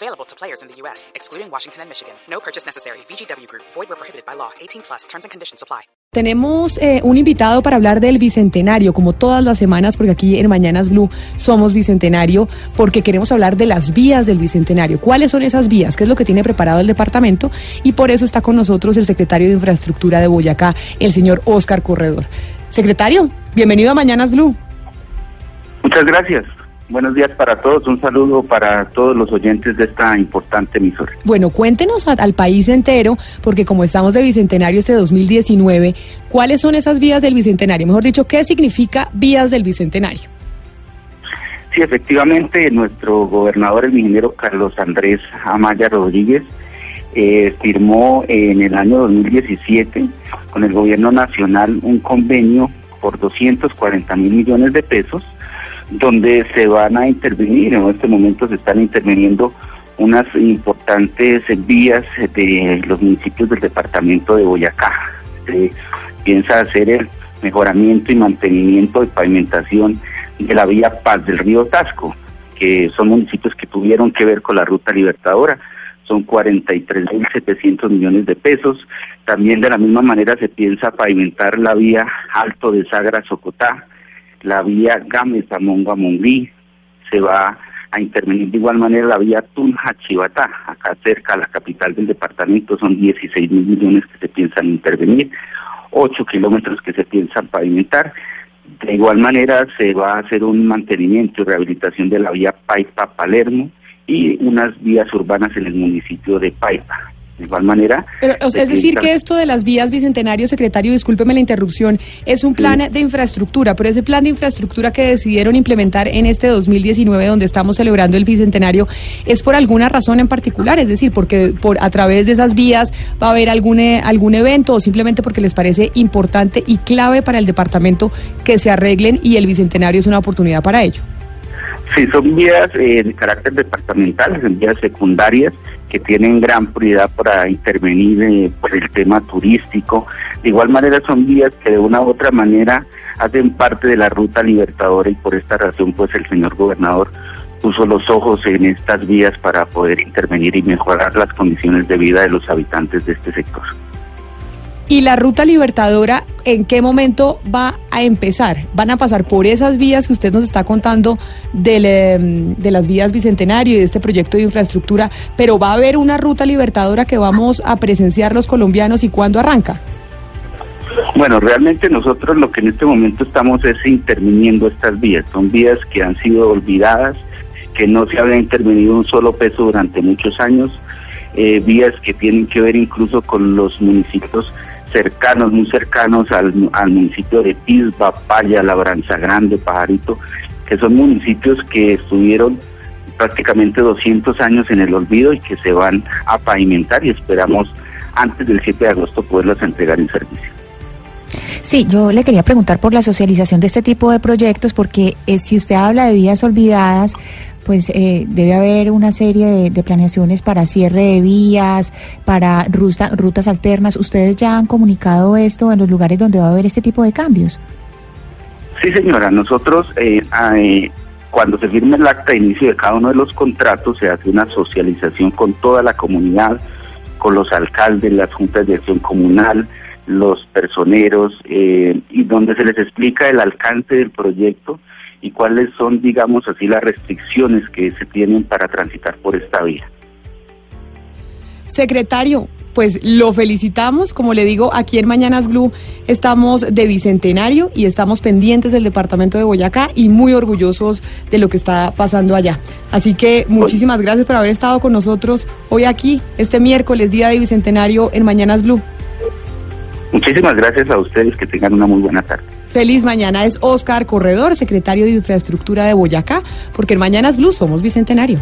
Available to players in the U.S., excluding Washington and Michigan. No purchase necessary. VGW Group. Void where prohibited by law. 18 plus. Terms and conditions apply. Tenemos eh, un invitado para hablar del Bicentenario, como todas las semanas, porque aquí en Mañanas Blue somos Bicentenario, porque queremos hablar de las vías del Bicentenario. ¿Cuáles son esas vías? ¿Qué es lo que tiene preparado el departamento? Y por eso está con nosotros el secretario de Infraestructura de Boyacá, el señor Oscar Corredor. Secretario, bienvenido a Mañanas Blue. Muchas gracias. Buenos días para todos. Un saludo para todos los oyentes de esta importante emisora. Bueno, cuéntenos a- al país entero, porque como estamos de Bicentenario este 2019, ¿cuáles son esas vías del Bicentenario? Mejor dicho, ¿qué significa vías del Bicentenario? Sí, efectivamente, nuestro gobernador, el ingeniero Carlos Andrés Amaya Rodríguez, eh, firmó en el año 2017 con el gobierno nacional un convenio por 240 mil millones de pesos, donde se van a intervenir, en este momento se están interviniendo unas importantes vías de los municipios del departamento de Boyacá. Se piensa hacer el mejoramiento y mantenimiento de pavimentación de la vía Paz del Río Tasco, que son municipios que tuvieron que ver con la ruta libertadora. Son 43.700 millones de pesos. También de la misma manera se piensa pavimentar la vía Alto de Sagra Socotá, la vía Monguí. Se va a intervenir de igual manera la vía Tunja Chivatá, acá cerca a la capital del departamento. Son 16 mil millones que se piensan intervenir. 8 kilómetros que se piensan pavimentar. De igual manera se va a hacer un mantenimiento y rehabilitación de la vía Paipa-Palermo y unas vías urbanas en el municipio de Paipa. De igual manera... Pero, o sea, es decir, que esto de las vías bicentenario, secretario, discúlpeme la interrupción, es un plan de infraestructura, pero ese plan de infraestructura que decidieron implementar en este 2019, donde estamos celebrando el bicentenario, es por alguna razón en particular, es decir, porque por a través de esas vías va a haber algún eh, algún evento o simplemente porque les parece importante y clave para el departamento que se arreglen y el bicentenario es una oportunidad para ello. Sí, son vías eh, de carácter departamental, son vías secundarias que tienen gran prioridad para intervenir eh, por el tema turístico. De igual manera son vías que de una u otra manera hacen parte de la ruta libertadora y por esta razón pues el señor gobernador puso los ojos en estas vías para poder intervenir y mejorar las condiciones de vida de los habitantes de este sector. ¿Y la ruta libertadora en qué momento va a empezar? ¿Van a pasar por esas vías que usted nos está contando del, em, de las vías Bicentenario y de este proyecto de infraestructura? Pero va a haber una ruta libertadora que vamos a presenciar los colombianos y cuándo arranca? Bueno, realmente nosotros lo que en este momento estamos es interviniendo estas vías. Son vías que han sido olvidadas, que no se había intervenido un solo peso durante muchos años, eh, vías que tienen que ver incluso con los municipios cercanos, muy cercanos al, municipio de Pisba, Paya, Labranza Grande, Pajarito, que son municipios que estuvieron prácticamente 200 años en el olvido y que se van a pavimentar y esperamos antes del 7 de agosto poderlos entregar en servicio. Sí, yo le quería preguntar por la socialización de este tipo de proyectos, porque eh, si usted habla de vías olvidadas, pues eh, debe haber una serie de, planeaciones para cierre de vías, para ruta- rutas alternas. ¿Ustedes ya han comunicado esto en los lugares donde va a haber este tipo de cambios? Sí, señora, nosotros eh, eh, cuando se firma el acta de inicio de cada uno de los contratos se hace una socialización con toda la comunidad, con los alcaldes, las juntas de acción comunal, los personeros, eh, y donde se les explica el alcance del proyecto y cuáles son, digamos así, las restricciones que se tienen para transitar por esta vía. Secretario, pues lo felicitamos. Como le digo, aquí en Mañanas Blue estamos de bicentenario y estamos pendientes del departamento de Boyacá y muy orgullosos de lo que está pasando allá. Así que muchísimas gracias por haber estado con nosotros hoy aquí, este miércoles, día de bicentenario en Mañanas Blue. Muchísimas gracias a ustedes, que tengan una muy buena tarde. Feliz mañana es Oscar Corredor, secretario de Infraestructura de Boyacá, porque en Mañanas Blue somos bicentenario.